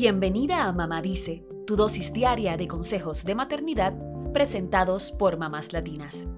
Bienvenida a Mamá Dice, tu dosis diaria de consejos de maternidad presentados por mamás latinas.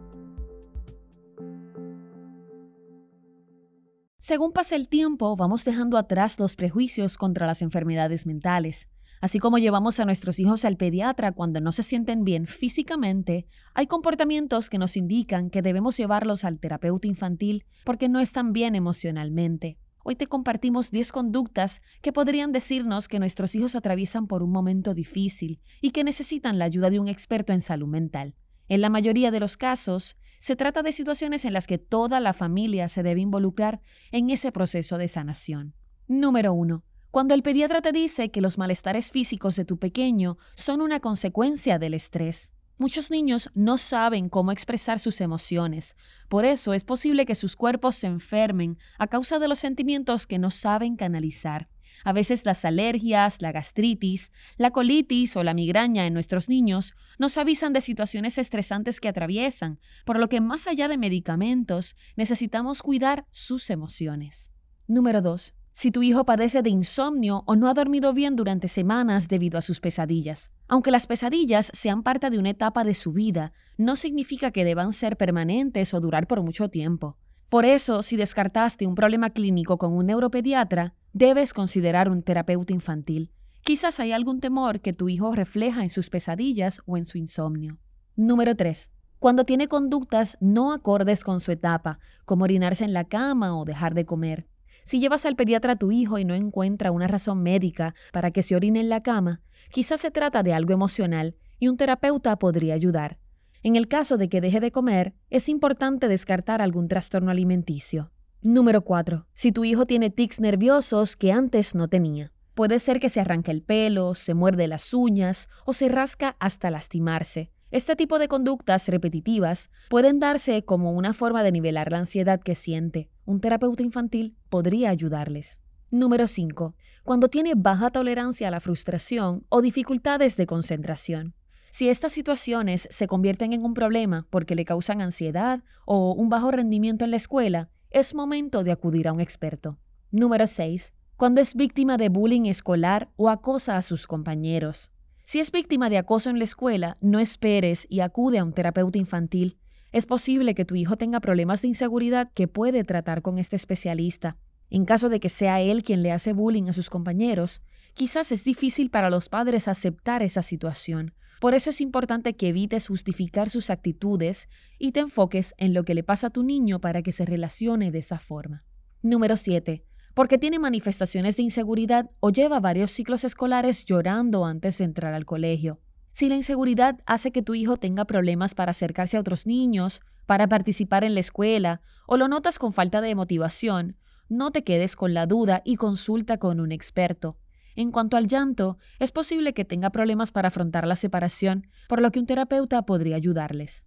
Según pasa el tiempo, vamos dejando atrás los prejuicios contra las enfermedades mentales. Así como llevamos a nuestros hijos al pediatra cuando no se sienten bien físicamente, hay comportamientos que nos indican que debemos llevarlos al terapeuta infantil porque no están bien emocionalmente. Hoy te compartimos 10 conductas que podrían decirnos que nuestros hijos atraviesan por un momento difícil y que necesitan la ayuda de un experto en salud mental. En la mayoría de los casos, se trata de situaciones en las que toda la familia se debe involucrar en ese proceso de sanación. Número 1. Cuando el pediatra te dice que los malestares físicos de tu pequeño son una consecuencia del estrés. Muchos niños no saben cómo expresar sus emociones, por eso es posible que sus cuerpos se enfermen a causa de los sentimientos que no saben canalizar. A veces las alergias, la gastritis, la colitis o la migraña en nuestros niños nos avisan de situaciones estresantes que atraviesan, por lo que más allá de medicamentos necesitamos cuidar sus emociones. Número 2. Si tu hijo padece de insomnio o no ha dormido bien durante semanas debido a sus pesadillas. Aunque las pesadillas sean parte de una etapa de su vida, no significa que deban ser permanentes o durar por mucho tiempo. Por eso, si descartaste un problema clínico con un neuropediatra, debes considerar un terapeuta infantil. Quizás hay algún temor que tu hijo refleja en sus pesadillas o en su insomnio. Número 3. Cuando tiene conductas no acordes con su etapa, como orinarse en la cama o dejar de comer. Si llevas al pediatra a tu hijo y no encuentra una razón médica para que se orine en la cama, quizás se trata de algo emocional y un terapeuta podría ayudar. En el caso de que deje de comer, es importante descartar algún trastorno alimenticio. Número 4. Si tu hijo tiene tics nerviosos que antes no tenía. Puede ser que se arranque el pelo, se muerde las uñas o se rasca hasta lastimarse. Este tipo de conductas repetitivas pueden darse como una forma de nivelar la ansiedad que siente. Un terapeuta infantil podría ayudarles. Número 5. Cuando tiene baja tolerancia a la frustración o dificultades de concentración. Si estas situaciones se convierten en un problema porque le causan ansiedad o un bajo rendimiento en la escuela, es momento de acudir a un experto. Número 6. Cuando es víctima de bullying escolar o acosa a sus compañeros. Si es víctima de acoso en la escuela, no esperes y acude a un terapeuta infantil. Es posible que tu hijo tenga problemas de inseguridad que puede tratar con este especialista. En caso de que sea él quien le hace bullying a sus compañeros, quizás es difícil para los padres aceptar esa situación. Por eso es importante que evites justificar sus actitudes y te enfoques en lo que le pasa a tu niño para que se relacione de esa forma. Número 7 porque tiene manifestaciones de inseguridad o lleva varios ciclos escolares llorando antes de entrar al colegio. Si la inseguridad hace que tu hijo tenga problemas para acercarse a otros niños, para participar en la escuela, o lo notas con falta de motivación, no te quedes con la duda y consulta con un experto. En cuanto al llanto, es posible que tenga problemas para afrontar la separación, por lo que un terapeuta podría ayudarles.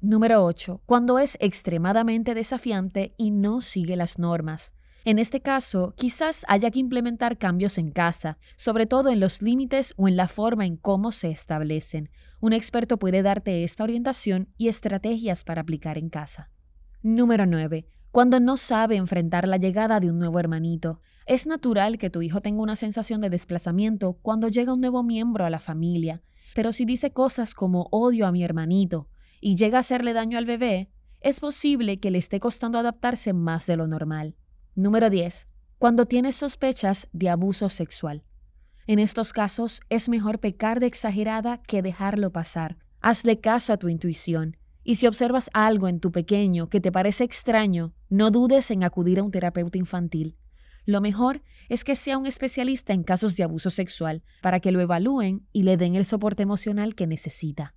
Número 8. Cuando es extremadamente desafiante y no sigue las normas. En este caso, quizás haya que implementar cambios en casa, sobre todo en los límites o en la forma en cómo se establecen. Un experto puede darte esta orientación y estrategias para aplicar en casa. Número 9. Cuando no sabe enfrentar la llegada de un nuevo hermanito. Es natural que tu hijo tenga una sensación de desplazamiento cuando llega un nuevo miembro a la familia, pero si dice cosas como odio a mi hermanito y llega a hacerle daño al bebé, es posible que le esté costando adaptarse más de lo normal. Número 10. Cuando tienes sospechas de abuso sexual. En estos casos es mejor pecar de exagerada que dejarlo pasar. Hazle caso a tu intuición. Y si observas algo en tu pequeño que te parece extraño, no dudes en acudir a un terapeuta infantil. Lo mejor es que sea un especialista en casos de abuso sexual para que lo evalúen y le den el soporte emocional que necesita.